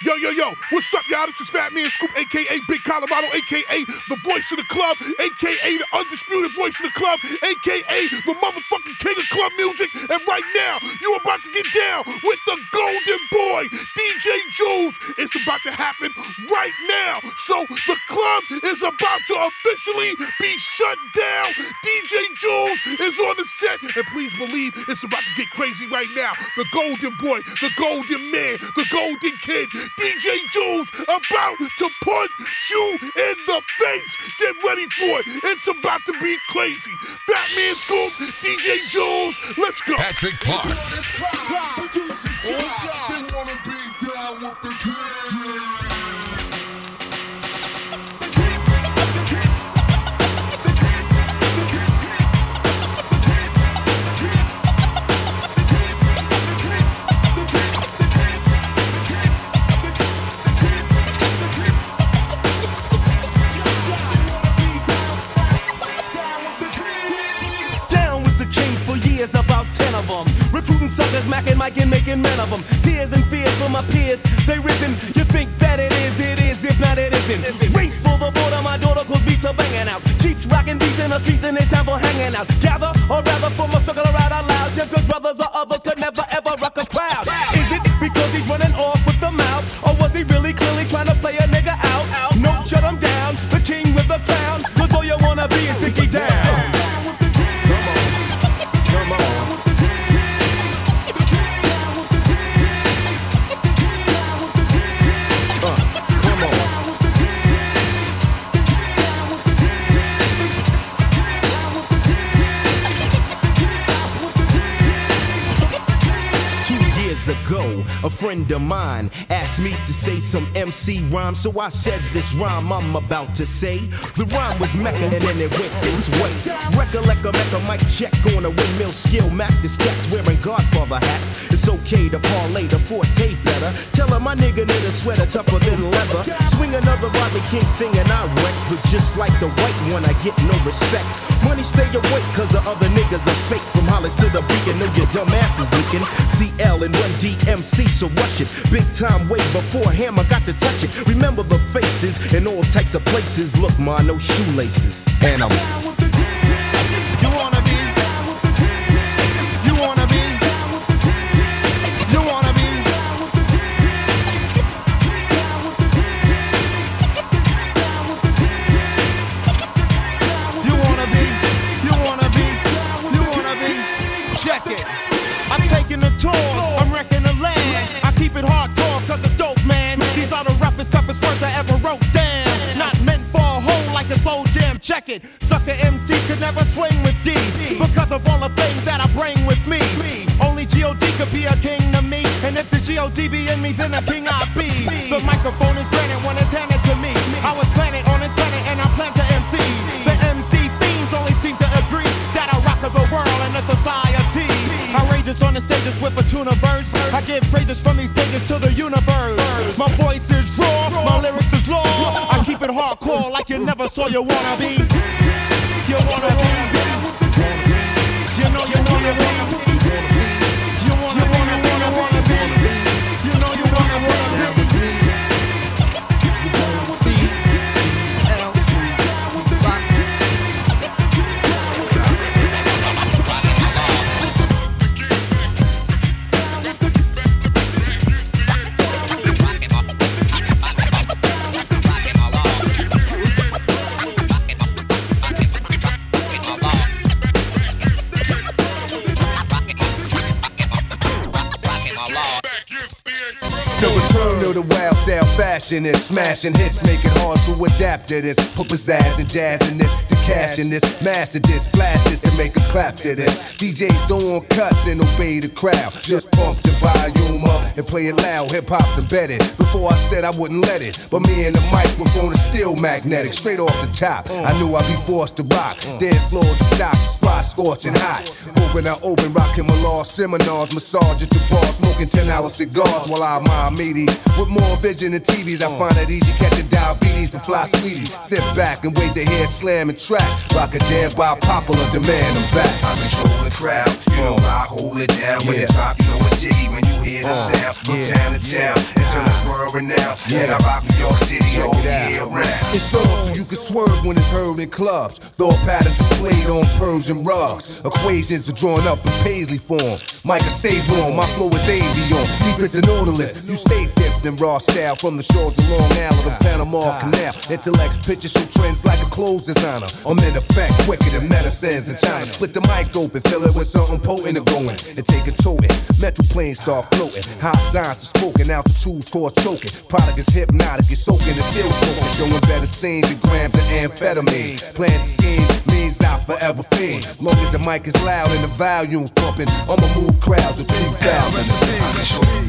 Yo, yo, yo, what's up, y'all? This is Fat Man Scoop, aka Big Colorado, aka the voice of the club, aka the undisputed voice of the club, aka the motherfucking king of club music. And right now, you are about to get down with the Golden Boy, DJ Jules. It's about to happen right now. So the club is about to officially be shut down. DJ Jules is on the set, and please believe it's about to get crazy right now. The Golden Boy, the Golden Man, the Golden Kid, DJ Jules about to punch you in the face. Get ready for it. It's about to be crazy. Fat Man Scoop, DJ Jules, let's go. Patrick Clark. Recruiting suckers, macking, Mike, and making men of them. Tears and fears for my peers, they risen. You think that it is, it is, if not, it isn't. Race for the border, my daughter cause beats are banging out. Cheeks rocking beats in the streets, and it's time for hanging out. Gather, or rather, form a circle around out loud. Just cause brothers or others could never ever rock a crowd. A friend of mine asked me to say some MC rhyme, so I said this rhyme I'm about to say. The rhyme was Mecca, and then it went this way. Recollect a Mecca mic check on a windmill skill, map the steps, wearing Godfather hats. It's okay to parlay the forte better. Tell her my nigga need a sweater tougher than leather. Swing another Bobby King thing and I wreck, but just like the white one, I get no respect. Money stay awake, cause the other niggas are fake. From Hollis to the beacon, know your dumb asses leaking. CL and Run-DMC so rush it Big time way before Hammer got to touch it. Remember the faces in all types of places. Look, ma, no shoelaces. And I'm. Check it. Sucker MCs could never swing with D because of all the things that I bring with me. Only G.O.D. could be a king to me. And if the G.O.D. be in me, then a king I be. The microphone is granted when it's handed to me. I was planted on this planet and I plan to MC. The MC fiends only seem to agree that I rock the world and the society. I Outrageous on the stages with a tuna verse. I give praises from these pages to the universe. You you wanna be. You wanna be. Style fashion is smashing hits, make it hard to adapt to this. Put pizzazz and jazz in this, the cash in this, master this, blast this, and make a clap to this. DJs don't cuts and obey the crowd. Just pump the volume up and play it loud. Hip hop's embedded. Before I said I wouldn't let it, but me and the microphone is still magnetic. Straight off the top, I knew I'd be forced to rock. Dead floor to stop, spot scorching hot. Open, I open, rocking my law seminars, massage at the bar, smoking 10 hour cigars while I mind meaty. With more vision than TVs, I find it easy catching diabetes from fly sweeties. Sit back and wait to hear slam and trap. Track. Rock a jam by popular demand. I'm back. I control the crowd. You know I hold it down. When Yeah. it drop, you know it's jiggy when you hear the Uh, sound. From yeah, town to town until it's world renowned. Yeah. And I rock New York City all year round. It's on so you can swerve when it's heard in clubs. Thought patterns displayed on Persian rugs. Equations are drawn up in paisley form. Micah stable on, my flow is avion. Deep as an nautilus. You stay dipped in raw style from the shores of Long Island to Panama Canal. Intellect pictures show trends like a clothes designer. I'm in effect quicker than medicines in China. Split the mic open, fill it with something potent to go in. And take a toting. Metal planes start floating. High signs are spoken, altitudes cause choking. Product is hypnotic, it's soaking and still soaking. Showing better scenes than grams of amphetamine. Plans to scheme means I forever fiend. Long as the mic is loud and the volume's pumping, I'ma move crowds of 2,000.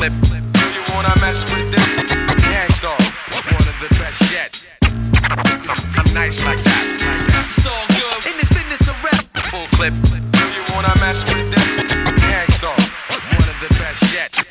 Clip. You wanna mess with this? Gang Starr, one of the best yet. I'm nice like that. It's all good in this business of rap. Full clip. You wanna mess with this? Gang Starr, one of the best yet.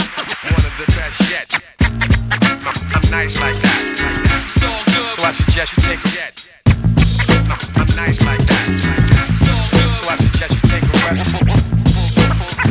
one of the best yet. I'm nice like that. So I suggest you take a jet. I'm nice like that. So I suggest you take a rest.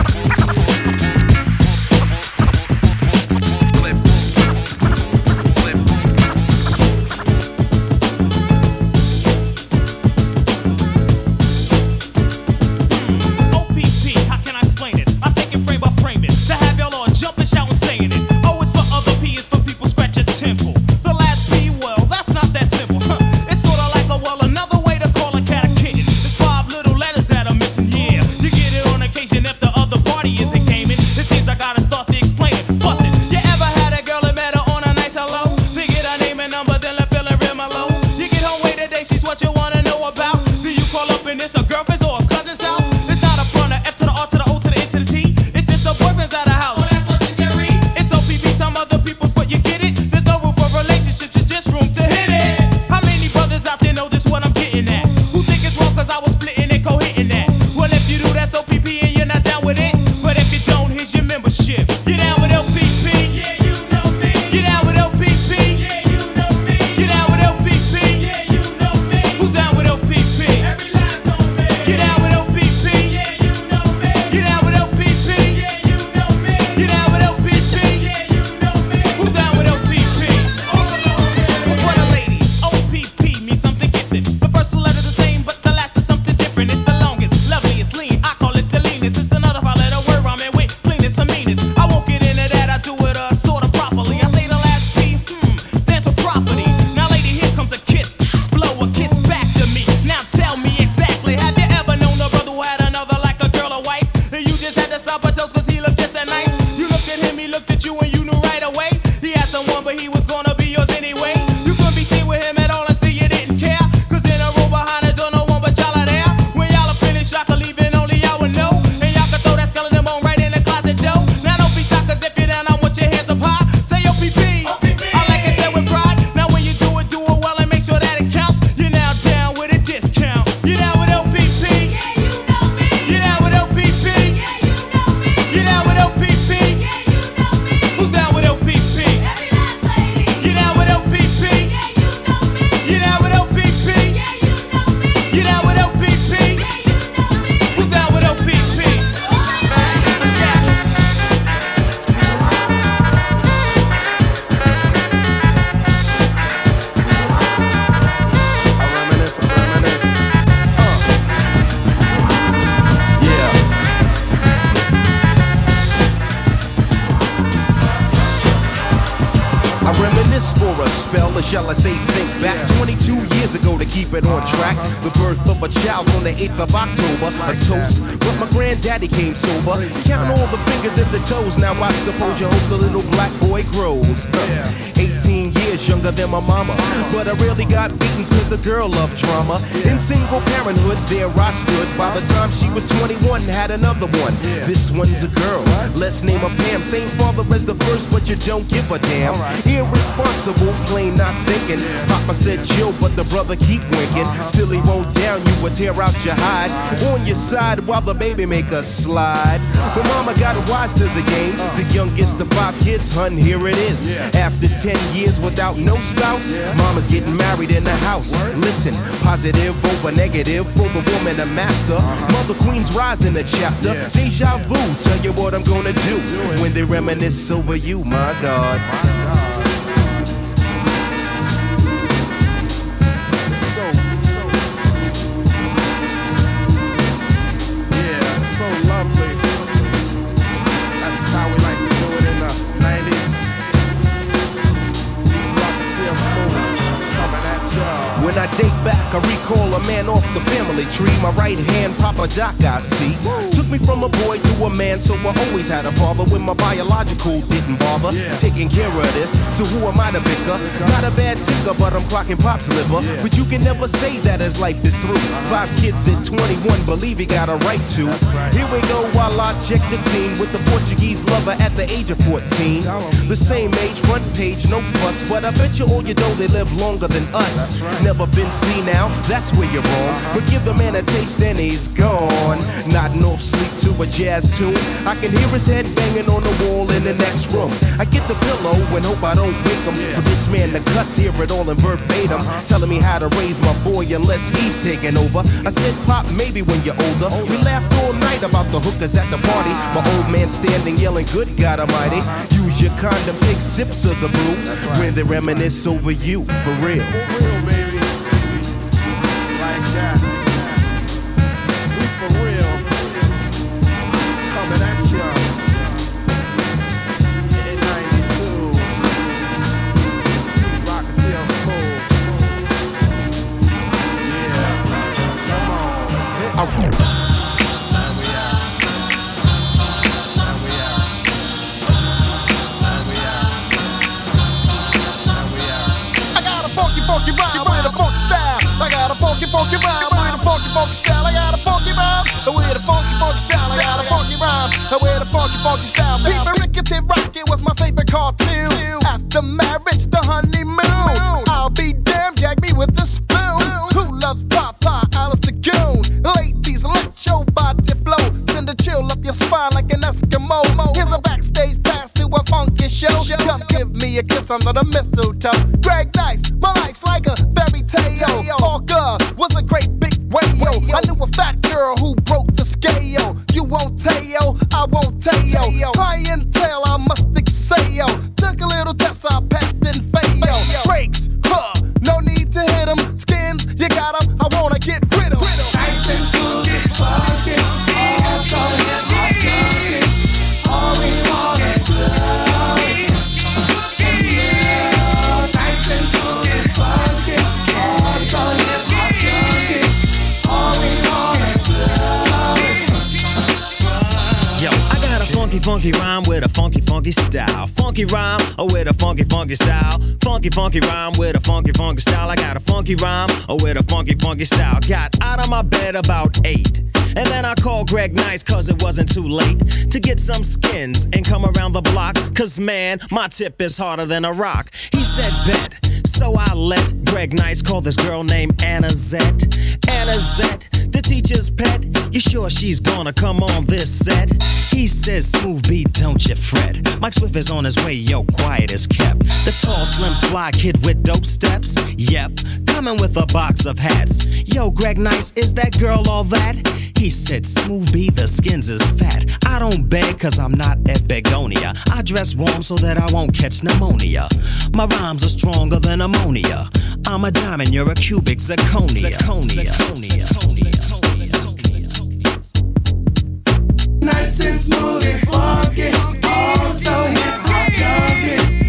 Sober. Count all the fingers and the toes. Now I suppose you hope the little black boy grows. 18 years younger than my mama, but I really got beatings cause the girl loved drama. In single parenthood, there I stood. By the time she was 21, had another one. This one's a girl. Let's name her Pam. Same father as the first, but you don't give a damn. Irresponsible, plain not thinking. Papa said chill, but the brother keep winking. Still he won't down you or tear out your hide. On your side while the baby make a slide. But mama got wise to the game. The youngest of five kids, hun, here it is. After 10 years without no spouse, mama's getting married in the house. Listen, positive over negative for the woman, a master. Mother Queen's rising a chapter. Deja vu, tell you what I'm gonna do when they reminisce over you, my God. It's tree. My right hand, Papa Doc, I see. Me from a boy to a man, so I always had a father when my biological didn't bother. Taking care of this, so who am I to bicker? Not a bad ticker, but I'm clocking Pop's liver. But you can never say that as life is through. Five kids at 21, believe he got a right to. Here we go while I check the scene with the Portuguese lover at the age of 14. The same age, front page, no fuss, but I bet you all you know they live longer than us. Never been seen now, that's where you're wrong. But give the man a taste and he's gone. Nodding off sleep to a jazz tune. I can hear his head banging on the wall in the next room. I get the pillow and hope I don't wake him. For this man to cuss, hear it all in verbatim. Uh-huh. Telling me how to raise my boy unless he's taking over. I said, Pop, maybe when you're older. We laughed all night about the hookers at the party. Ah. My old man standing yelling, Good God Almighty. Uh-huh. Use your condom, take sips of the brew. When they reminisce over you, for real. For real, baby. Like that. Funky, style. Peter Rickety Rocket was my favorite cartoon. After marriage, the honeymoon. I'll be damned, gag me with a spoon. Who loves Papa, Alice the Goon? Ladies, let your body flow. Send a chill up your spine like an Eskimo. Here's a backstage pass to a funky show. Come give me a kiss under the Took a little test, I passed and funky, style. Funky rhyme oh, with a funky, funky style. Funky, funky rhyme with a funky, funky style. I got a funky rhyme oh, with a funky, funky style. Got out of my bed about eight. And then I called Greg Nice cause it wasn't too late to get some skins and come around the block. Cause man, my tip is harder than a rock. He said bet. So I let Greg Nice call this girl named Anna Zet. Anna Zet, the teacher's pet. You sure she's gonna come on this set? He says, Smooth beat, don't you fret. Mike Swift is on his way, yo, quiet is kept. The tall, slim, fly kid with dope steps. Yep, coming with a box of hats. Yo, Greg Nice, is that girl all that? He said, Smooth B, the skins is fat. I don't beg cause I'm not at Begonia. I dress warm so that I won't catch pneumonia. My rhymes are stronger than ammonia. I'm a diamond, you're a cubic zirconia. Zirconia. Zirconia. Nice and smooth and funky, oh so hip hop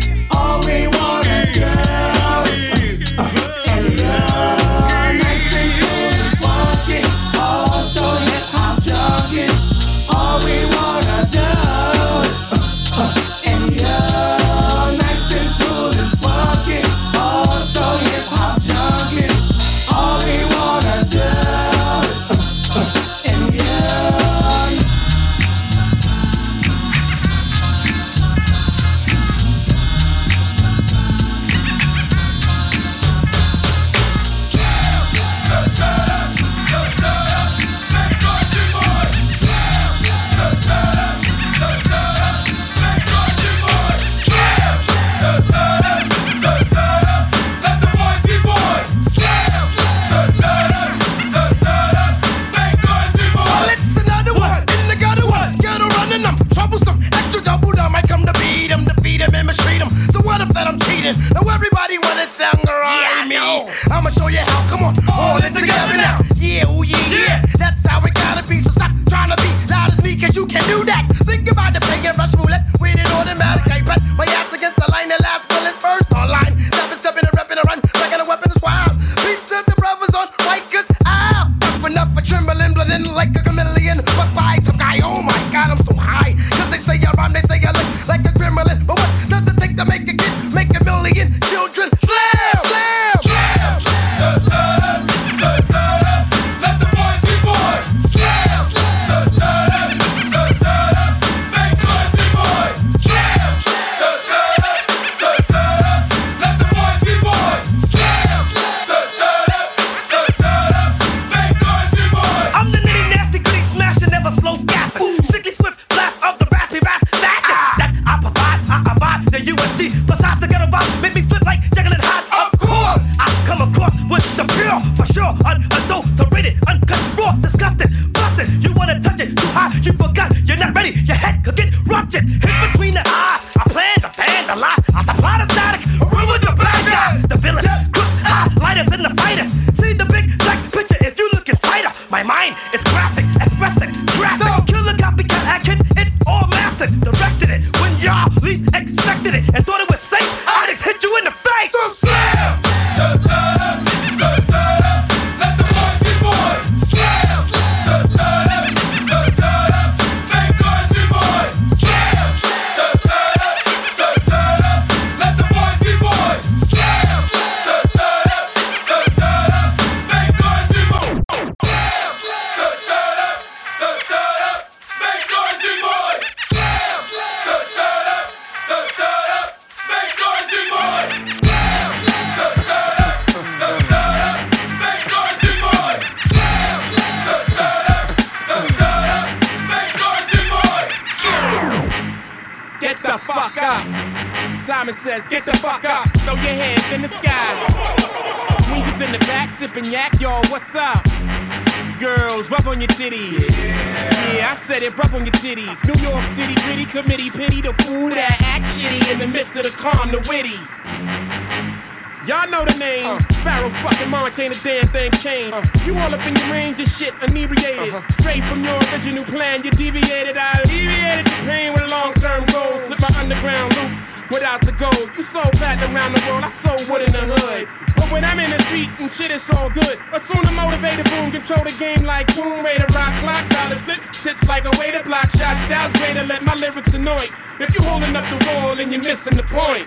Y'all know the name. Uh-huh. Pharaoh fucking a damn thing change. Uh-huh. You all up in your range of shit, inebriated. Uh-huh. Straight from your original plan, you deviated. I alleviated the pain with long term goals. Slip my underground loop without the gold. You sold platinum around the world, I sold wood in the hood. But when I'm in the street and shit, it's all good. Assume the motivated boom, control the game like Tomb Raider, rock clock, dollars lit, tips like a way to block shots. Styles greater, let my lyrics annoy. If you holding up the wall and you're missing the point.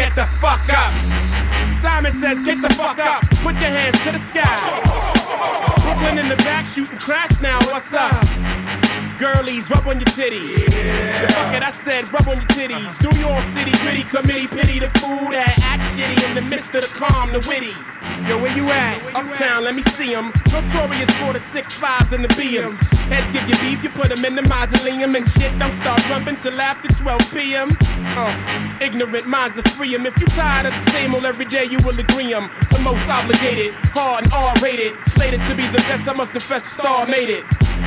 Get the fuck up. Simon says, get the fuck up. Put your hands to the sky. Brooklyn in the back shooting crash now. What's up? Girlies, rub on your titties. The fuck it, I said, rub on your titties. New York City, gritty committee, pity the food, that act shitty in the midst of the calm, the witty. Yo, where you at? Uptown, let me see 'em. Notorious for the six fives and the BMs. Heads give you beef, you put 'em in the mausoleum and shit. Don't start rumping till after 12 p.m. Uh, ignorant minds to free 'em. If you tired of the same old every day, you will agree 'em. The most obligated, hard and R-rated. Slated to be the best, I must confess the star made it.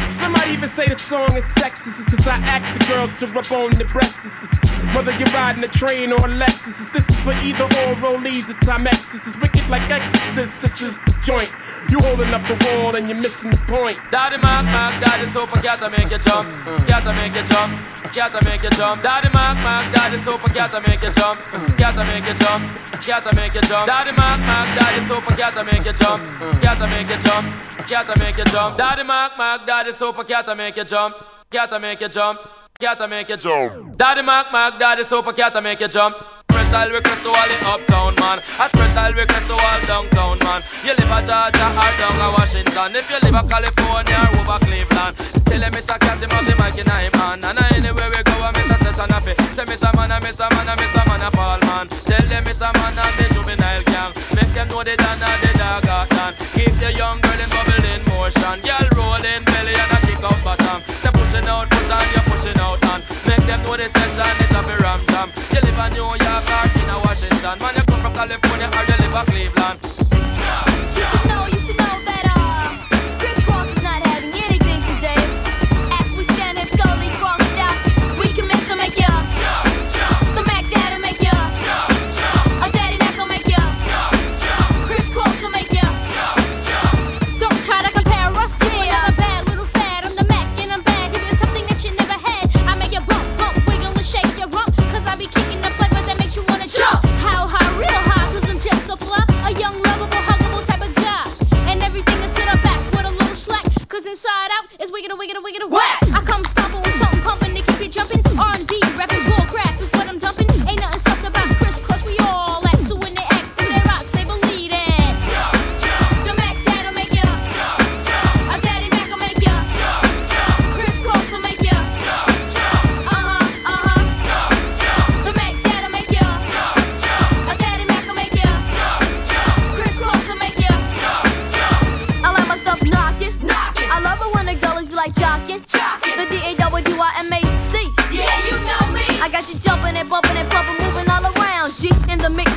Somebody even say the song is sexist, it's cause I ask the girls to rub on the breasts. Whether you're riding a train or a Lexus, this is for either or rollies, the Timex. This is wicked like Exorcist, this is the joint. You holding up the wall and you're missing the point. Daddy Mac Mac, Daddy Super, gotta make you jump, gotta make you jump, gotta make you jump. Daddy Mac Mac, Daddy Super, gotta make you jump, gotta make you jump, gotta make you jump. Daddy Mac Mac, Daddy Super, gotta make you jump, gotta make you jump, gotta make you jump. Daddy Mac Mac, Daddy Super, gotta make you jump, gotta make you jump, gotta make you jump. Daddy Mac Mac, Daddy Super, gotta make you jump. Special request to all the uptown man A special request to all downtown man You live at Georgia or down at Washington If you live at California or over Cleveland Tell them Mr. Cat him have the mic in him hand And anywhere we go I miss a session of it Say Mr. Man, I miss a man, I miss a man, a Paul man Tell them Mr. Man and the juvenile gang Make them know the dan and the dog out done Keep the young girl in bubble in motion Girl rolling belly and a kick out bottom Say pushing out foot out hand Make them know the session it's a fi ram jam You live in New York or in Washington. Man you come from California or you live in Cleveland inside out is wicked, a wicked, a wicked, a whack. I come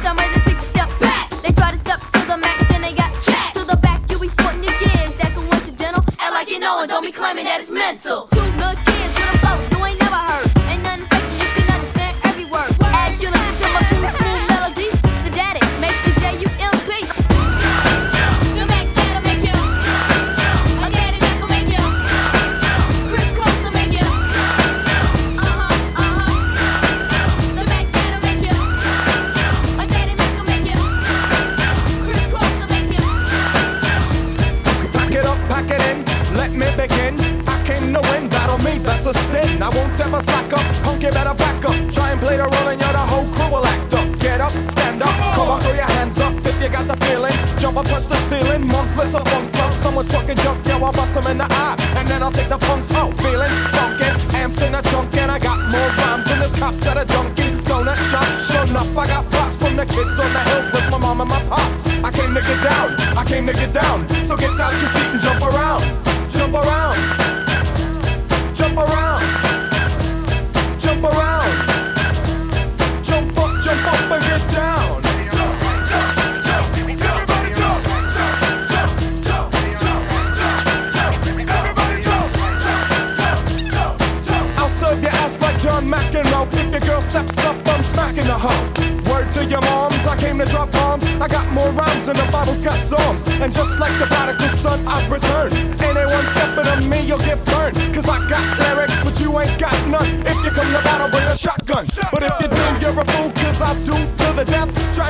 some way to take a step back. They try to step to the mat, then they got jacked to the back. You be footing your gears, that coincidental. Act like you know it, don't be claiming that it's mental.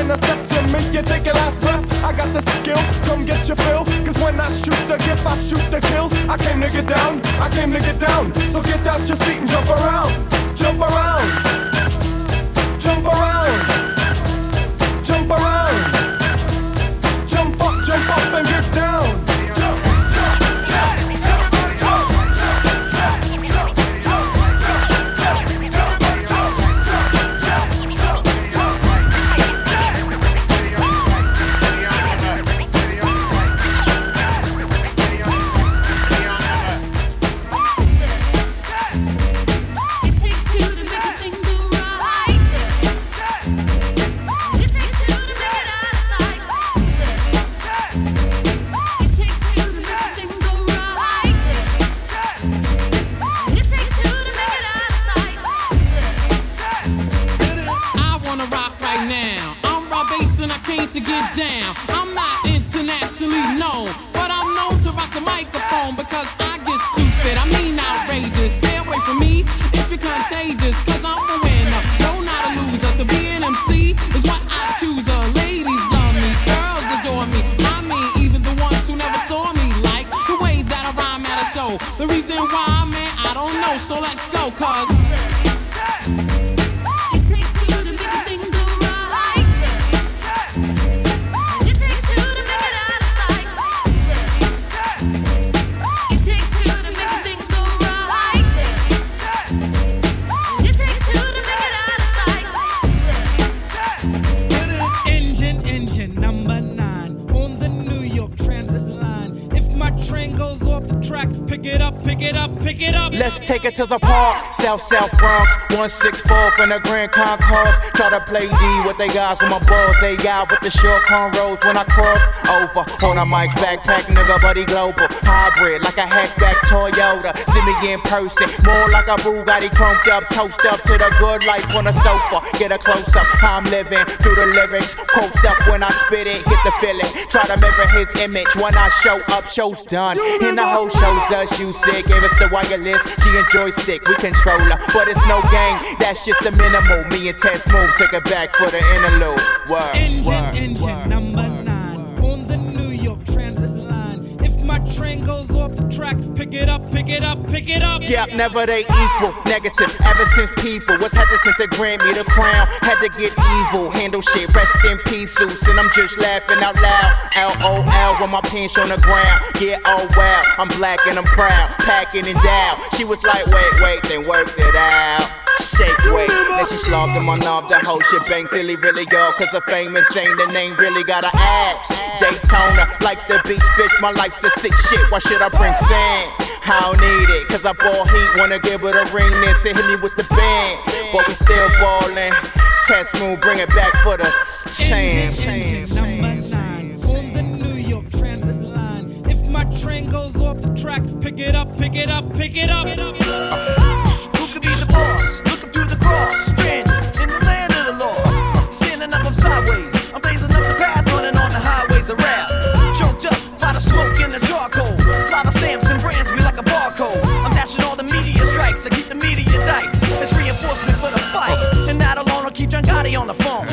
Trying to step to me, you take your last breath. I got the skill, come get your fill. Cause when I shoot the gift, I shoot the kill. I came to get down, I came to get down. So get out your seat and jump around. Jump around. South South Bronx, 164th in the Grand Concourse. Try to play D with they guys on my balls. They out with the short cornrows when I crossed over. On a mic backpack, nigga, buddy global. Hybrid like a hatchback Toyota. See me in person, more like a Bugatti crunked up, toast up to the good life on the sofa. Get a close up, I'm living through the lyrics. Quote stuff when I spit it, get the feeling. Try to mirror his image when I show up, show's done. And the whole show's us, you sick. Gave us the wireless, she and joystick, we control her. But it's no game, that's just the minimal. Me and Tess move, take it back for the interlude. Word, Engine, word, engine number nine on the New York Transit line. If my train goes off the track, pick it up, pick it up, pick it up. Yep, never they equal. Negative ever since people was hesitant to grant me the crown. Had to get evil, handle shit, rest in peace, Zeus. And I'm just laughing out loud. LOL with my pants on the ground. Yeah, oh wow, I'm black and I'm proud. Packing it down. She was like, wait, wait, then worked it out. Shake weight, then she slobbed in my knob. The whole shit bang silly, really go. Cause a famous saying the name really got a ass. Daytona, like the beach, bitch, my life's a sick shit. Why should I bring sand? I don't need it, cause I ball heat. Wanna give it a ring, then say hit me with the band. But we still ballin'. Test move, bring it back for the chain. Engine number nine on the New York Transit line. If my train goes off the track, pick it up, pick pick it up, pick it up. Who could be the boss? Look up through the cross, Keep the media dikes. It's reinforcement for the fight. And not alone, I'll keep John Gotti on the phone.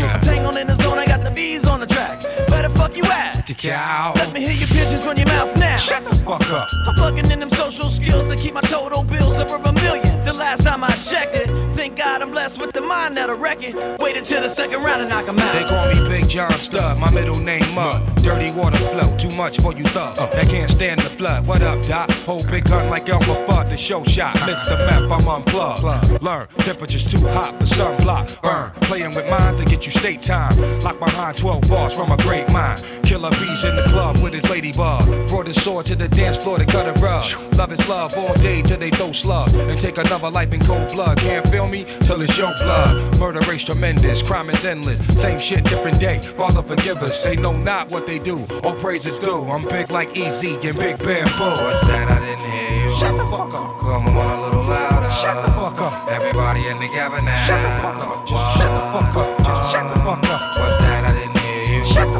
Cow. Let me hear your pigeons run your mouth now. Shut the fuck up. I'm plugging in them social skills to keep my total bills over a million. The last time I checked it, thank God I'm blessed with the mind that'll wreck it. Wait until the second round and knock 'em out. They call me Big John Studd, my middle name Mud. Dirty water flow, too much for you thug. Uh. That can't stand the flood. What up, Doc? Hold big gun like Elmer Fudd, the show shot. Uh. Mr. Map, I'm unplugged. Learn, temperature's too hot for sunblock. Burn, playing with minds to get you state time. Lock behind 12 bars from a great mind. Killer bees in the club with his lady bar. Brought his sword to the dance floor to cut a rug. Love is love all day till they throw slug. And take another life in cold blood. Can't feel me till it's your blood. Murder race tremendous, crime is endless. Same shit, different day. Father forgive us. They know not what they do. All praise is due. I'm big like Easy and Big Bamboo. What's that? I didn't hear you. Shut the fuck up. Come on a little louder. Shut the fuck up. Everybody in together now. Shut the fuck up. Just shut the fuck up. Just shut the fuck up.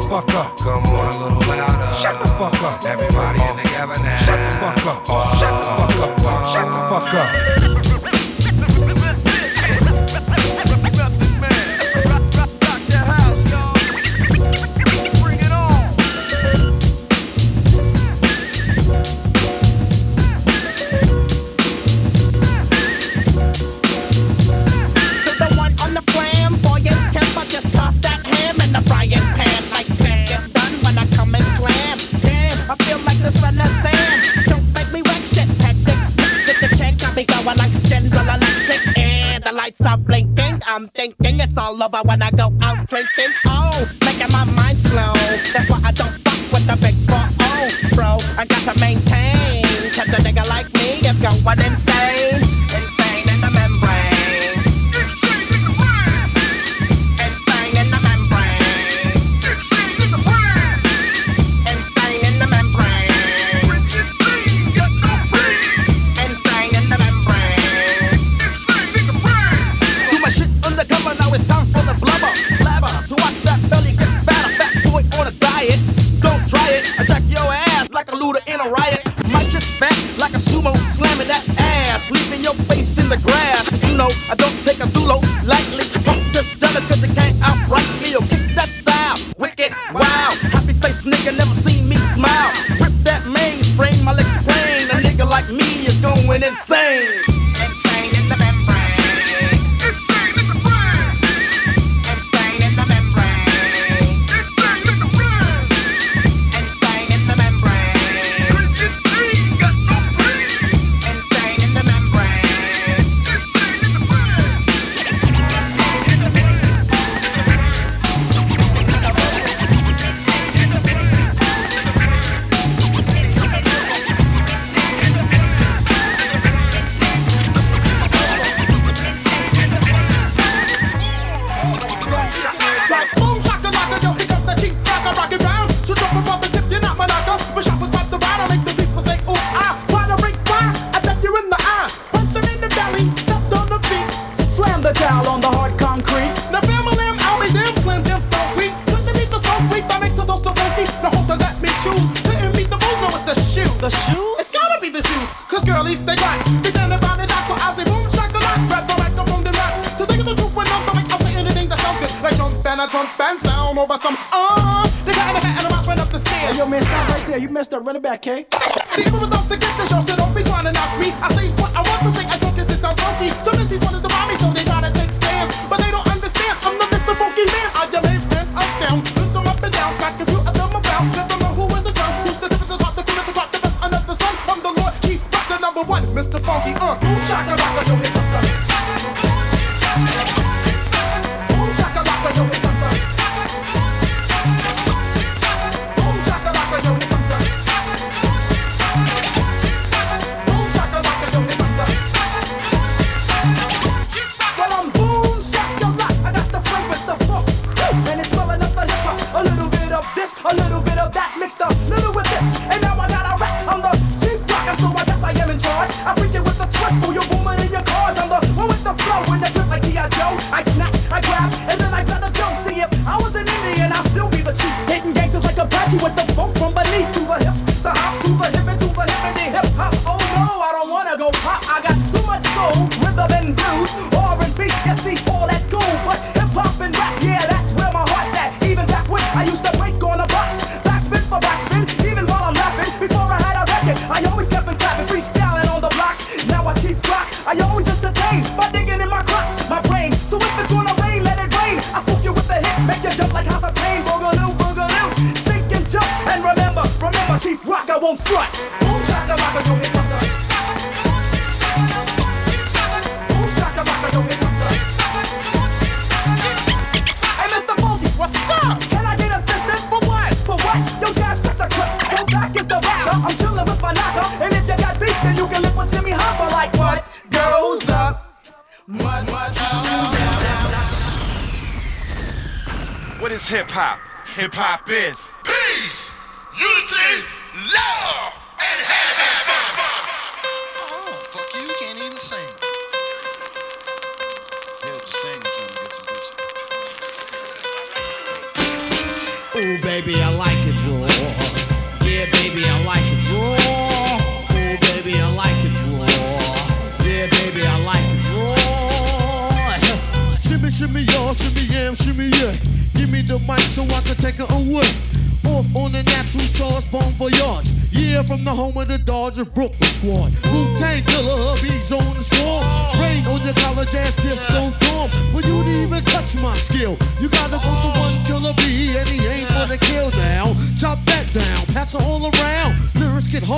Fuck up. Come on a little louder. Shut the fuck up. Everybody in together now. Shut the fuck up. Shut the fuck up. Shut the fuck up. The I going like General Electric. And the lights are blinking. I'm thinking it's all over when I go out drinking. Oh, making my mind slow. That's why I don't fuck with the big four. Oh, bro, I got to maintain. Cause a nigga like me is going insane. In the grass. You know, I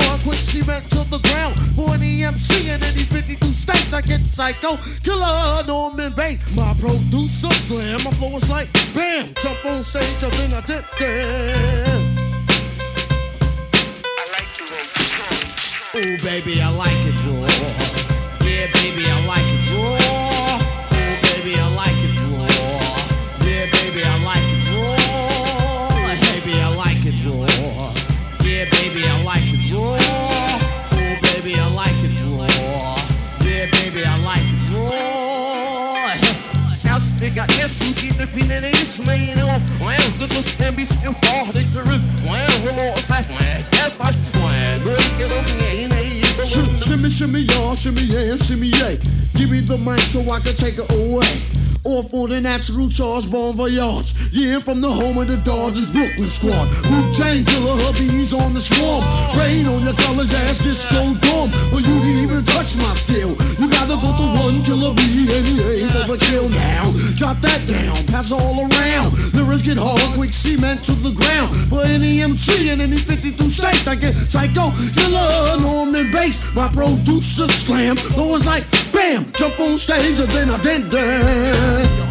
hard, quick cement to the ground. For any MC in any 52 states, I get psycho. Killer Norman Bates, my producer slam. My flow is like bam, jump on stage, fine ne ismeine och en gudus en bis en farlig till rut och en remorse och en fast och en röjken och en Shimmy, shimmy, y'all, shimmy, yeah, shimmy, yeah. Give me the mic so I can take it away. Off for the natural charge, bon voyage. Yeah, from the home of the Dodgers Brooklyn squad. Wu Tang killer hubby's on the swarm. Rain on your college ass, disco dorm. For you to even touch my skill, you gotta go to one killer B and he ain't for the kill now. Drop that down, pass all around. Lyrics get hard, quick cement to the ground. For any MC in any 52 states, I get psycho killer Norman Bates. My producer slam, though it's like bam, jump on stage and then I did that.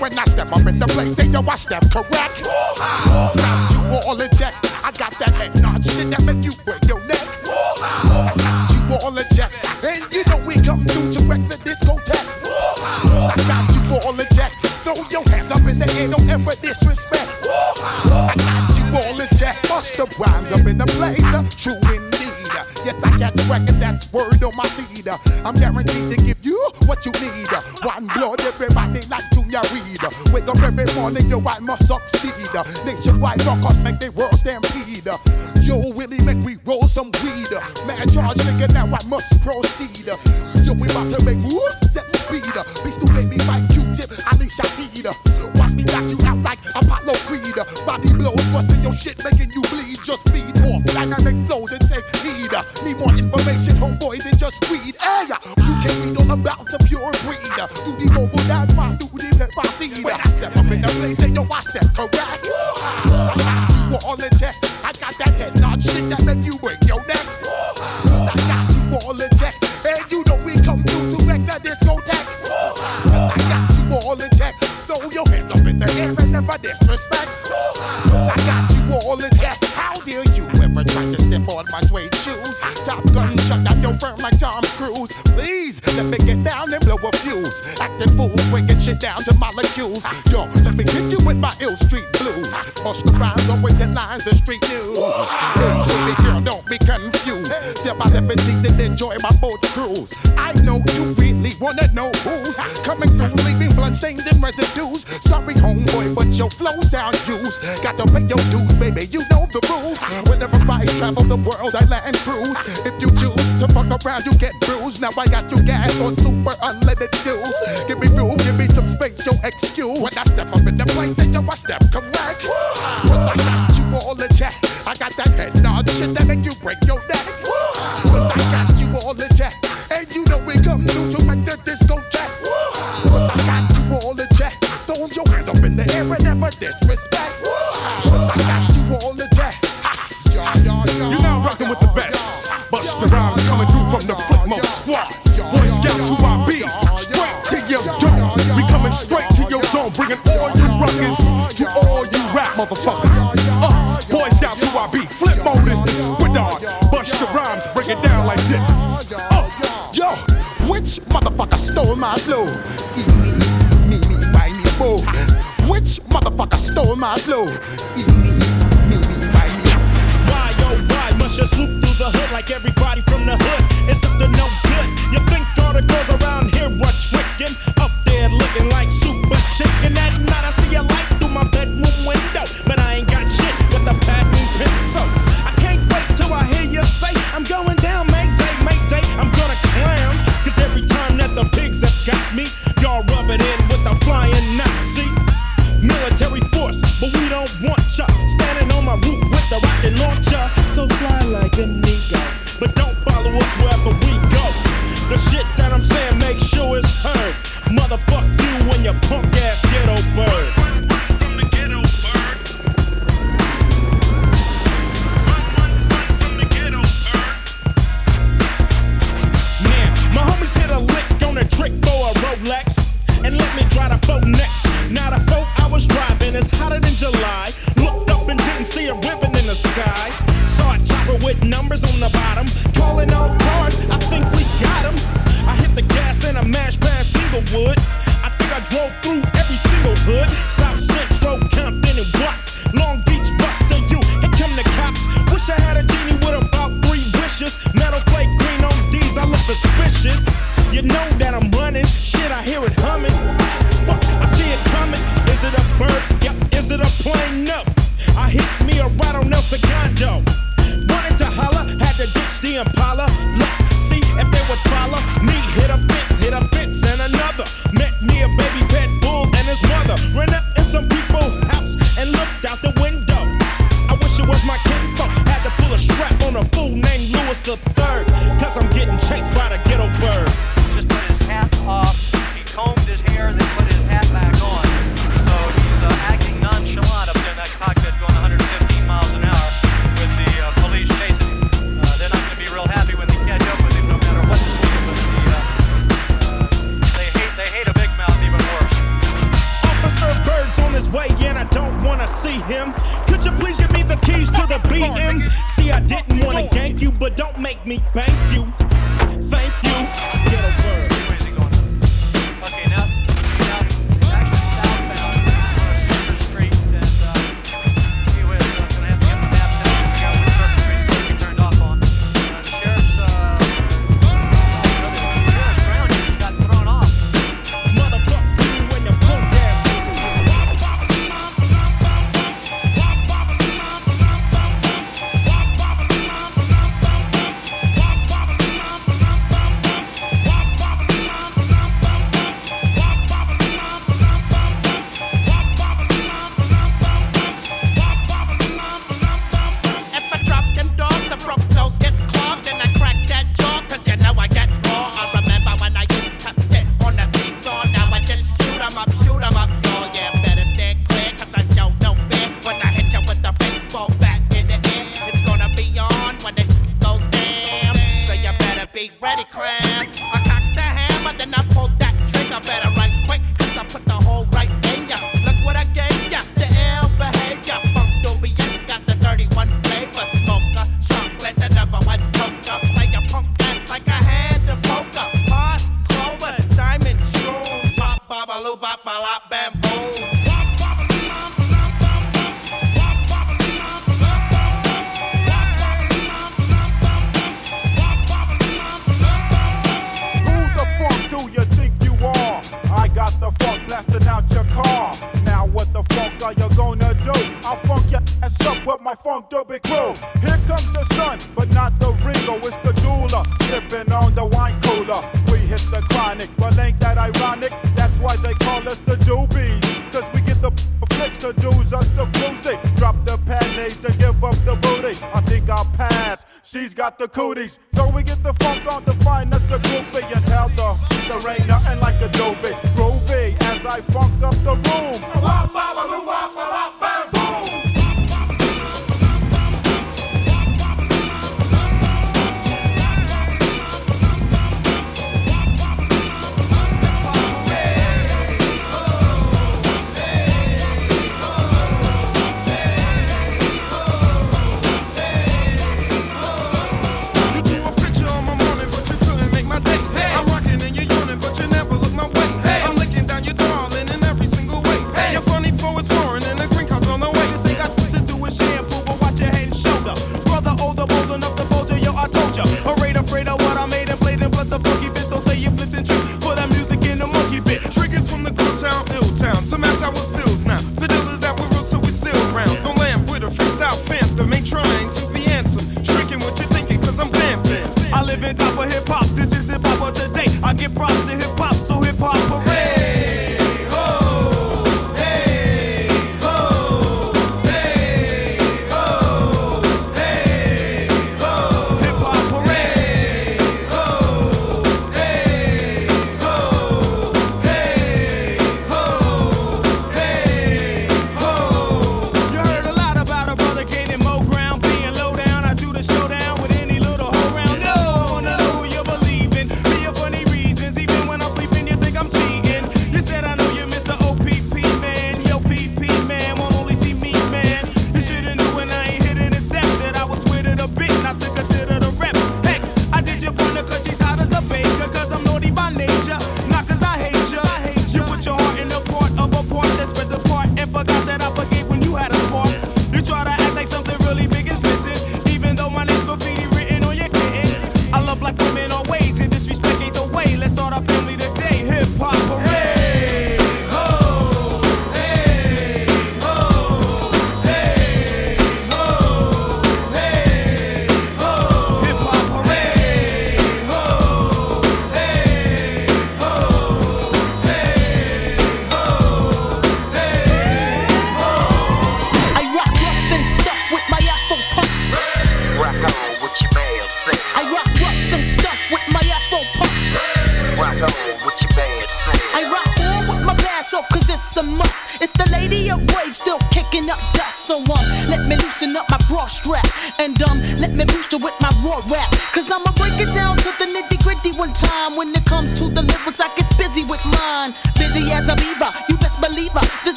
When I step up in the place, say yo, I step correct. Got you all in the rhymes up in the place, uh, true indeed. Yes, I got the record that's word on my seed. I'm guaranteed to give you what you need. One blood, everybody like Junior Reid. Wake up every morning, yo, I must succeed. Nationwide rockers make the world stampede. Yo, Willie, make we roll some weed. Man, charge nigga, now I must proceed. Yo, we about to make moves, set speed. Beast to baby, Mike Q-tip, Ali Shaheed. Watch me knock you out Creed. Body blows, busting your shit, making you bleed. Just feed more dynamic flows and take heed. Need more information, homeboy, than just weed. Hey, you can read all about the pure breed. Do the mobile dance, my do the pepper seed. When I step up in the place, say yo, I step correct. I got you all in check. I got that head nod shit that make you shit down to molecules. Yo, let me hit you with my ill street blues. Busta Rhymes, always headlines, the street news. Baby girl, don't be confused. Step by step and season, enjoy my boat cruise. I know you really wanna know who's coming through, leaving blood stains and residues. Sorry, homeboy, but your flow sound used. Got to pay your dues, baby, you know the rules. Whenever I travel the world, I land cruise. If you choose to fuck around, you get bruised. Now I got you gas on super unleaded fuels. Excuse. When I step up in the place, then yo, I step correct. But I got you all in check. I got that head nod shit that make you break your neck. But I got you all in check. And you know we come new to wreck the discotheque. But I got you all in check. Throw your hands up in the air and never disrespect. But I got you all in check. You're now rocking with the best. Busta Rhymes coming through from the Flipmode squad. Boy Scouts who I be. Straight to your dome. We coming straight to your dome. Bringing all you ruckus to all you rap motherfuckers. Uh, Boy Scouts who I be. Flip is the squid dog. Busta Rhymes. Break it down like this. Uh, yo, which motherfucker stole my flow? Eeny, meeny, miny, mo. Which motherfucker stole my flow? Eeny, meeny, miny, Why, oh, why must you swoop through the hood like everybody from the hood?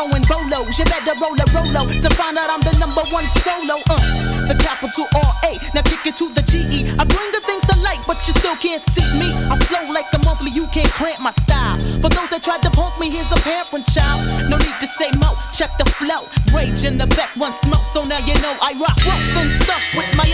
going bolos. You better roll a rollo to find out I'm the number one solo. Uh, the capital R A. Now kick it to the G E. I bring the things to light, but you still can't see me. I flow like the monthly. You can't cramp my style. For those that tried to punk me, here's a pamphlet, child. No need to say mo. Check the flow. Rage in the back, one smoke. So now you know I rock rough and stuff with my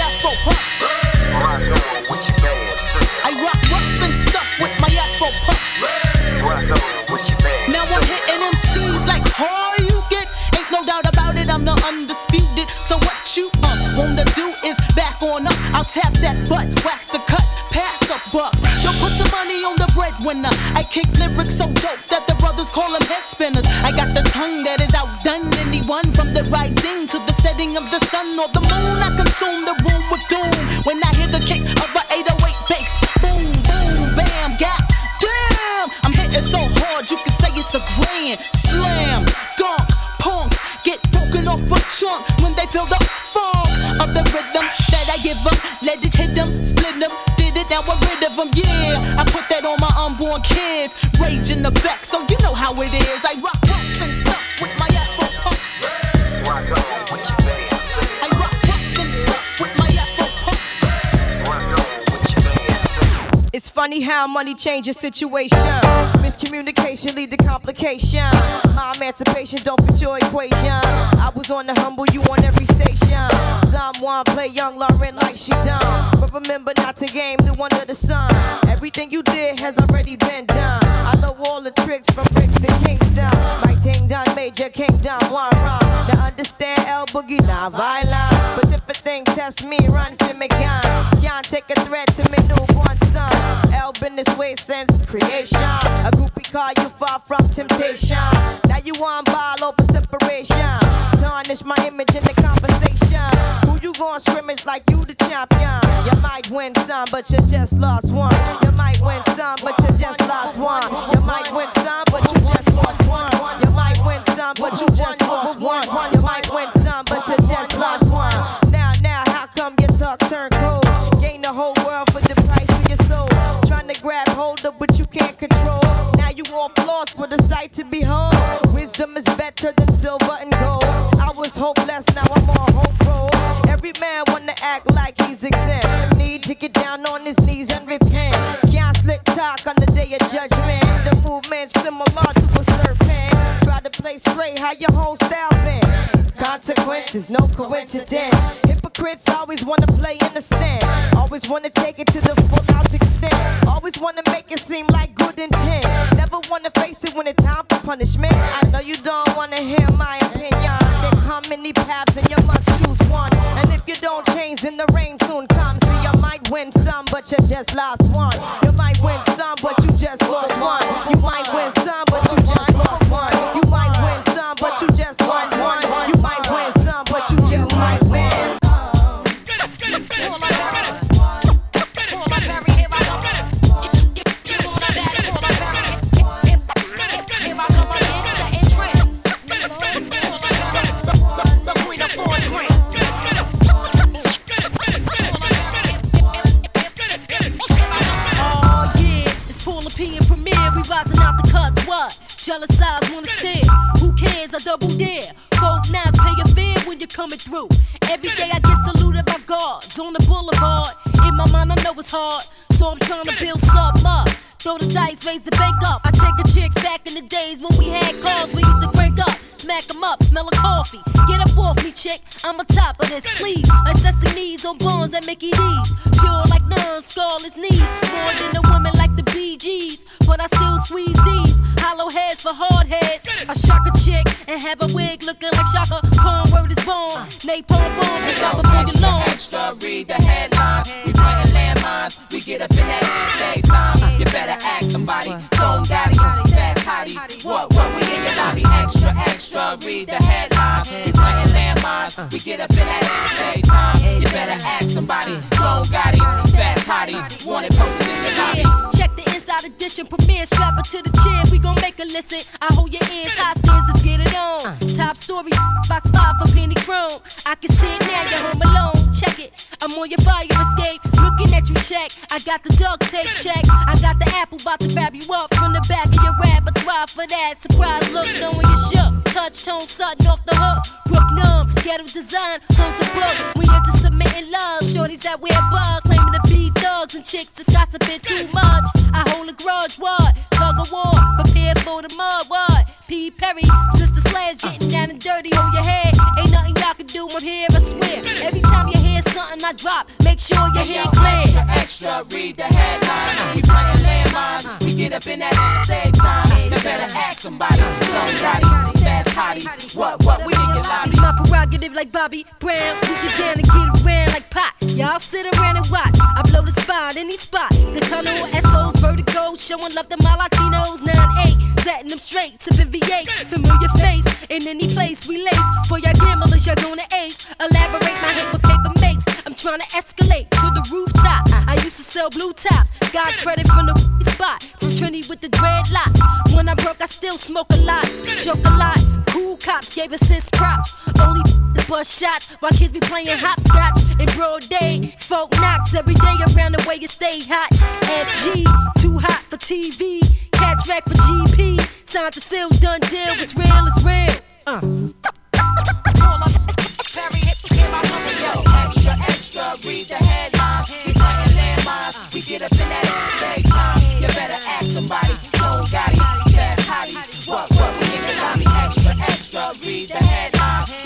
Tap that butt, wax the cuts, pass the bucks. Yo, put your money on the breadwinner. I kick lyrics so dope that the brothers call them head spinners. I got the tongue that is outdone anyone from the rising to the setting of the sun or the moon. I consume the room with doom when I hear the kick of a 808 bass. Boom, boom, bam, god damn. I'm hitting so hard you can say it's a grand slam. Dunk, punk, get broken off a chunk. on kids, raging effects. So you know how it is. I rock Funny how money changes situation. Miscommunication lead to complication. My emancipation don't fit your equation. I was on the humble, you on every station. Someone play young Lauryn like she done. But remember not to game new under the sun. Everything you did has already been done. I know all the tricks from bricks to Kingston. My ting done, major king done, one run. Now understand L Boogie, not violent. But if a thing test me, run for me gun. Can't take a threat to me. L been this way since creation. A groupie call you far from temptation. Now you on ball over separation. Tarnish my image in the conversation. Who you gon' scrimmage like you the champion? You might win some, but you just lost one. You might win some, but you just lost one. You might win some, but you just lost one. You might win some, but you just lost one. You might to behold. Wisdom is better than silver and gold. I was hopeless, now I'm on hope roll. Every man wanna act like he's exempt. Need to get down on his knees and repent. Can't slick talk on the day of judgment. The movement's similar to a serpent. Try to play straight, how your whole style been. Consequences, no coincidence. Hypocrites always wanna play innocent. Always wanna take it to the full out extent. Always wanna make it seem like good intent. Never wanna face it when it's time for punishment. I know you don't wanna hear my opinion. There come many paths and you must choose one. And if you don't change, then the rain soon comes. See, you might win some, but you just lost one. You might win some, but you just lost one. You might win some, but you just double dare. Folk knives pay your fare when you're coming through. Every day I get saluted by guards on the boulevard. In my mind, I know it's hard, so I'm trying to build something up. Throw the dice, raise the bank up. I take a chicks back in the days when we had cars we used to crank up. Smack 'em up, smell of coffee. Get up off me, chick. I'm on top of this, please. Like sesames on bones at Mickey D's. Pure like none, scarless knees. More than a woman like the Bee Gees. But I still squeeze these. Hollow heads for hard heads. I shock a chick and have a wig looking like Shaka. Corn word is born. Napalm bomb, pick up a boogie long. Extra, read the headlines. We planting landmines. We get up in that ass every time. You better ask somebody. Phone daddies, fast hotties. What, what, we in your lobby. Extra, extra, read the headlines. We planting landmines. We get up in that ass every time. You better ask somebody. Phone daddies, fast hotties. Wanted posters in your lobby. Check the inside edition, premiere, strap her to the chair. We gon' make a listen. I hold your ears, high stands, let's get it on. Top story, box five for penny chrome. I can see it now, you're home alone. Check it, I'm on your fire escape. Check. I got the duct tape check. I got the apple about to grab you up from the back of your thrive for that surprise look, knowing you shook. Touch tone, sudden off the hook. Brook numb, ghetto design, close the book. We into submitting love. Shorties that wear bug, claiming to be thugs and chicks that gossip a bit too much. I hold a grudge, what? Tug of war, prepare for the mud, what? P. Perry, sister slash getting down and dirty on your head. Ain't nothing y'all can do, I'm here, I swear. Every time you hear something I drop, make sure your yo, head clear. Extra, extra, read the headlines. We planting landmines. We get up in that ass every time. You better ask somebody. Long daddies, fast hotties. What, what, we in your lobby. It's my prerogative like Bobby Brown. We get down and get around like pot. Y'all sit around and watch. I blow the spot, any spot. The tunnel, SOs, vertigo, showing love to my Latinos. 9-8, setting them straight, sipping V8. Familiar face in any place we lace. For y'all gamblers, y'all gonna ace. Elaborate my hate with paper trying to escalate to the rooftop. I used to sell blue tops. Got credit from the spot. From Trinity with the dreadlocks. When I broke, I still smoke a lot. Joke a lot. Cool cops gave us his props. Only bust shots while kids be playing hopscotch in broad day. Folk knocks every day around the way it stay hot. FG, too hot for TV. Catch rack for GP. Signed to seal, done deal. It's real, it's real. Uh. parry it, here I come yo. Extra, extra, read the headlines. We planting landmines, we get up in that ass every time. You better ask somebody, clone Gotti's, fast hotties. What, what, we nigga got me? Extra, extra, read the headlines.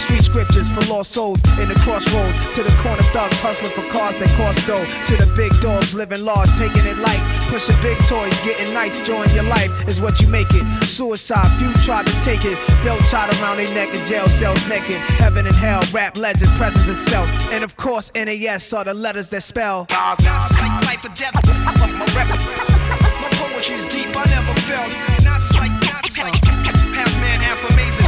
Street scriptures for lost souls in the crossroads. To the corner thugs hustling for cars that cost dough. To the big dogs living large, taking it light. Pushing big toys, getting nice, join your life is what you make it. Suicide, few tried to take it. Belt tied around their neck in jail cells naked. Heaven and hell, rap legend, presence is felt. And of course, NAS are the letters that spell. Like life or death. My rap, my poetry's deep. I never felt. Is like, is like half man, half amazing.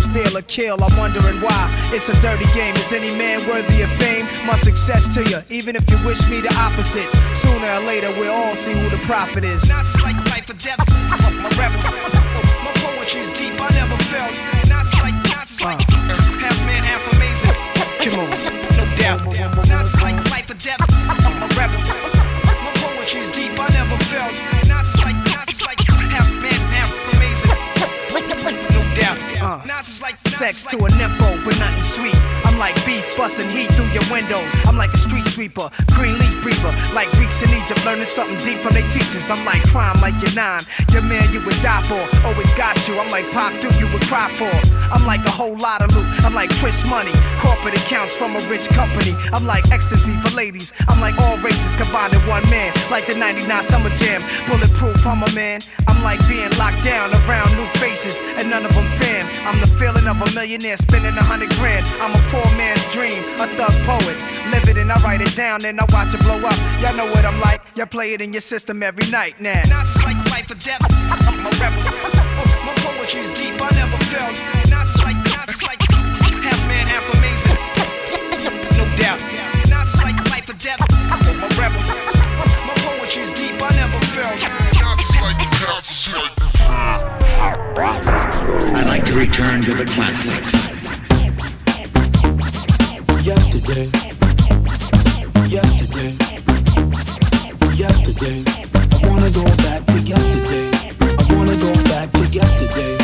steal, or kill, I'm wondering why. It's a dirty game. Is any man worthy of fame? My success to you, even if you wish me the opposite. Sooner or later, we'll all see who the prophet is. Is like green Like Greeks in Egypt, learning something deep from their teachers. I'm like crime, like your nine. Your man you would die for, always got you. I'm like Pop Duke, you would cry for. I'm like a whole lot of loot. I'm like Chris Money, corporate accounts from a rich company. I'm like ecstasy for ladies. I'm like all races combined in one man. Like the 99 Summer Jam, bulletproof, I'm a man. I'm like being locked down around new faces, and none of them fan. I'm the feeling of a millionaire spending a hundred grand. I'm a poor man's dream, a thug poet. Live it and I write it down, and I watch it blow up. Y'all know what I'm like. Y'all play it in your system every night now. Nas is like life or death. My rebel. My poetry's deep. I never felt. Nas like, Nas like half man, half amazing. No doubt. Nas like life or death. My rebel. My poetry's deep. I never felt. Nas like, Nas like. I like to return to the classics. Yesterday, yesterday, yesterday. I wanna go back to yesterday. I wanna go back to yesterday.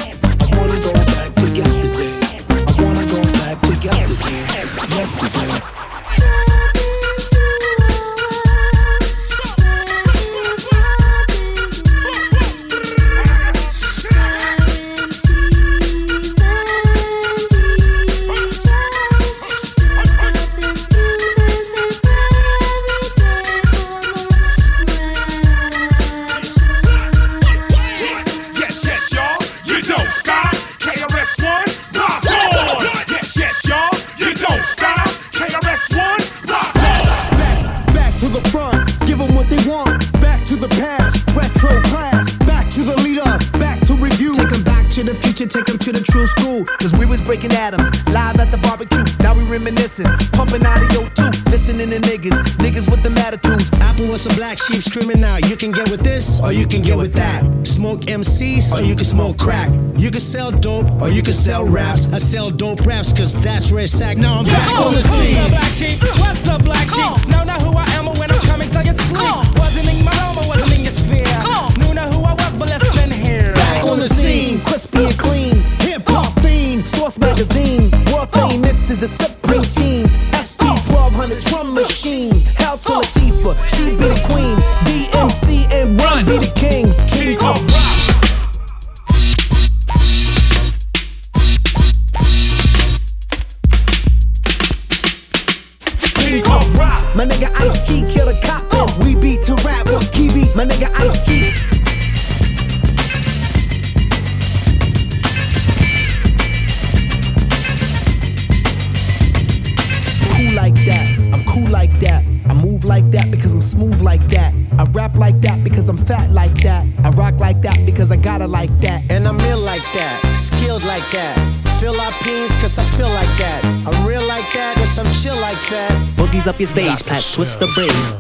Take 'em to the true school. Cause we was breaking atoms, live at the barbecue. Now we reminiscing, pumping out of your too. Listening to niggas, niggas with the attitudes. Apple was a black sheep screaming out. You can get with this, or you can get with that. Smoke MCs, or you can smoke crack. You can sell dope, or you can sell raps. I sell dope raps, cause that's where it's at. Now I'm back on the scene. black sheep? What's up, black sheep? Know not who I am or when I'm coming to your sleep. Wasn't in my home or wasn't in your sphere. Knew not who I was, but listen here. Back on the scene, crispy and clean. Magazine. World famous is the Supreme Team. SP 1200 drum machine. out to Latifah. She be the queen. DMC and Run be the kings. King of rock. King of rock. My nigga Ice T kill a cop. and We beat to rap with key beat. My nigga Ice T. like that because I'm smooth like that. I rap like that because I'm fat like that. I rock like that because I got it like that. And I'm ill like that, skilled like that. Philippines, cause I feel like that. I'm real like that, cause I'm chill like that. Boogies up your stage, Pat, twist the braids.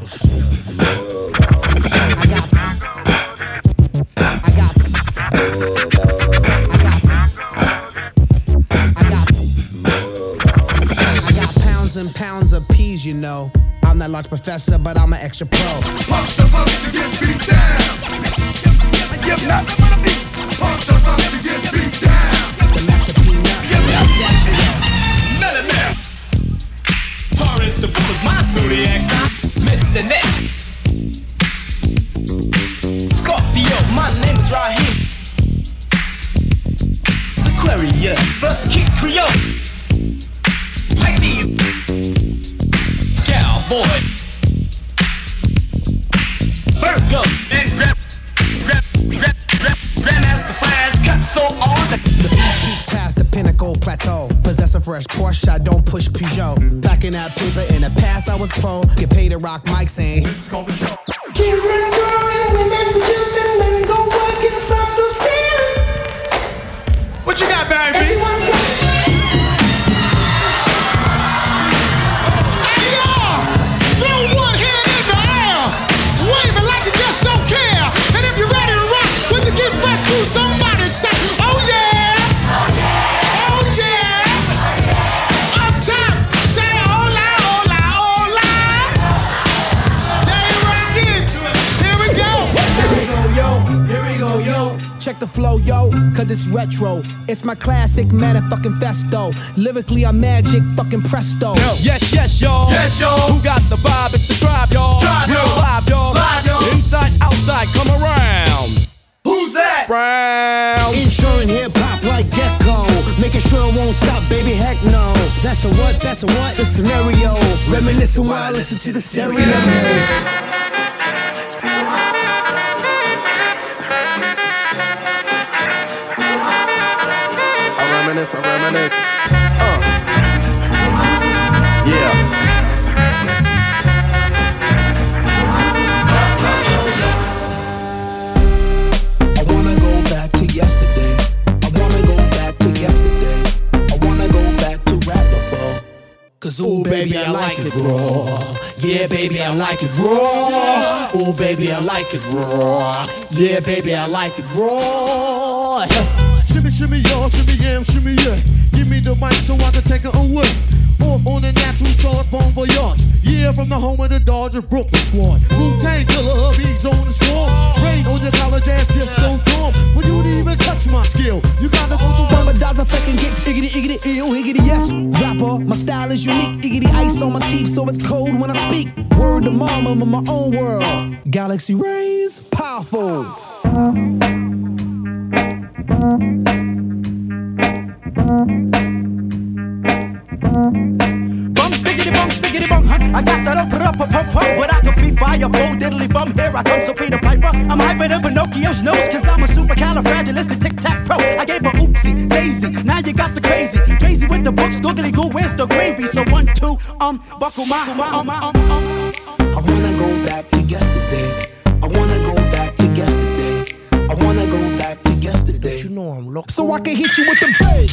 I got pounds and pounds of peas, you know. I'm that large professor, but I'm an extra pro. Punks about to get beat down. Nothing but a beat. Punks about to get beat down. Was pro. Get paid to rock mics and it's retro. It's my classic man. fucking festo. Lyrically, I'm magic, fucking presto. Yo. Yes, yes, y'all. Yes, y'all. Who got the vibe? It's the tribe, y'all. Tribe, y'all. live, y'all. Live, y'all. Inside, outside, come around. Who's that? Brown. Ensuring hip hop like gecko. Making sure it won't stop, baby, heck no. That's the what, that's the what, the scenario. Reminiscing while I listen to the stereo. Reminisce, I reminisce. Uh. Yeah. I wanna go back to yesterday. I wanna go back to yesterday. I wanna go back to rappable. Cause ooh, baby, I like it raw. Yeah, baby, I like it raw. Ooh, baby, I like it raw. Yeah, baby, I like it raw. Shimmy, y'all, shimmy, yam, shimmy, yeah. Give me the mic so I can take it away. Off on the natural charge, bon voyage. Yeah, from the home of the Dodger Brooklyn squad. Wu Tang killer, beats on the swarm. Rain on your college ass disco dorm. For you to even touch my skill, you gotta go through Mama dies, I fucking get iggity, iggity, ill, higgity, yes. Rapper, my style is unique. Iggity ice on my teeth, so it's cold when I speak. Word to mama, I'm in my own world. Galaxy rays, powerful. Bum stickity bum stickity bum. I got that up up up up up. But I can be fire full diddly bum. Here I come, Sophia Piper. I'm hyper than Pinocchio's nose, cause I'm a supercalifragilistic tic tac pro. I gave her oopsie, daisy. Now you got the crazy. Crazy with the books, googly goo, where's the gravy? So one, two, um, buckle my, um, um, um, um. I wanna go back to yesterday. I wanna go back to yesterday. I wanna go yesterday. You know I'm local. So I can hit you with the bass.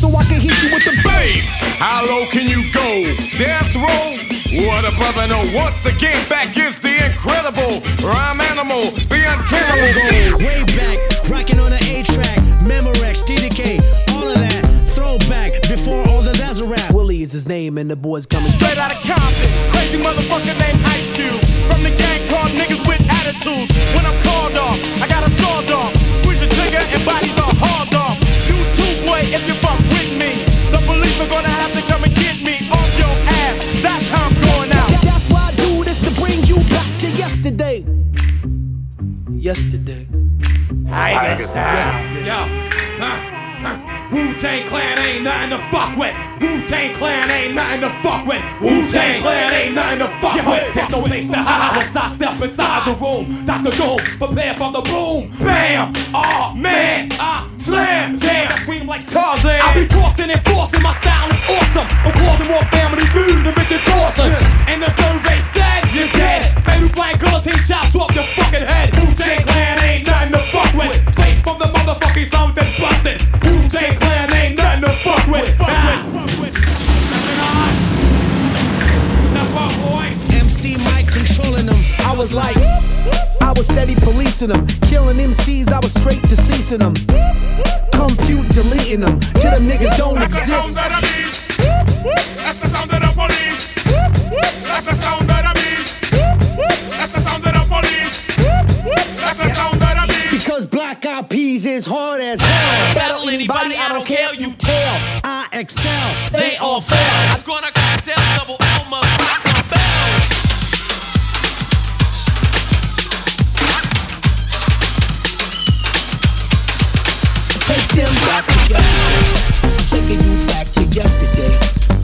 So I can hit you with the bass. How low can you go? Death row? What a brother know. Once again, back is the incredible rhyme animal, the uncannibal. Way back, rocking on the 8-track, Memorex, TDK, all of that throwback before all the that's. Willie is his name, and the boy's coming straight out of Compton. Crazy motherfucker named Ice Cube. From the gang called Niggas with Attitudes. When I'm called off, I got a sawed off. Squeeze the trigger, and bodies are hauled off. You too, boy, if you fuck with me. The police are gonna have to come and get me off your ass. That's how I'm going out. Th that's why I do this to bring you back to yesterday. Yesterday. I guess. I guess. Yeah. Huh. Wu-Tang Clan ain't nothing to fuck with. Wu-Tang Clan ain't nothing to fuck with. Wu-Tang Clan ain't nothing to fuck Yo, with. There's no place to hide once I step inside the room. Dr. Doom, prepare for the boom. Bam! Oh man, I slam, damn. I scream like Tarzan. I be tossing and forcing. My style is awesome. I'm causing more Family Feud than Richard Dawson. And the survey said you're dead. Baby flying guillotine chops off your fucking head. Wu-Tang Clan ain't nothing to fuck with. Straight from the motherfucking slum that's busted. Wu-Tang Clan ain't nothing to fuck with. Fuck with. Ah. Step up, boy. MC Mike controlling them. I was like, I was steady policing them. Killing MCs, I was straight deceasing them. Compute deleting them. Till them niggas don't exist. That's the sound of the police. That's the sound of the beast. Peas is hard as hell. Battle anybody, I don't care, you tell. I excel, they all fail. I'm gonna tell double rock my bell. Take them back together. I'm taking you back to yesterday.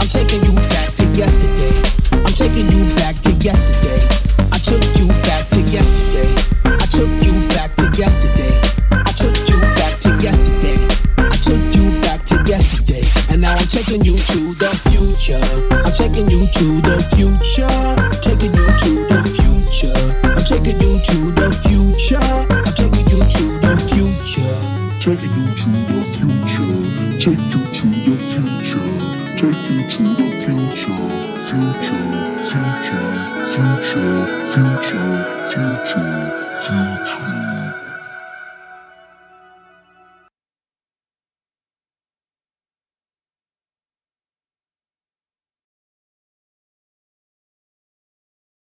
I'm taking you back to yesterday. I'm taking you back to yesterday. future. I'm taking you to the future. Taking you to the future. I'm taking you to the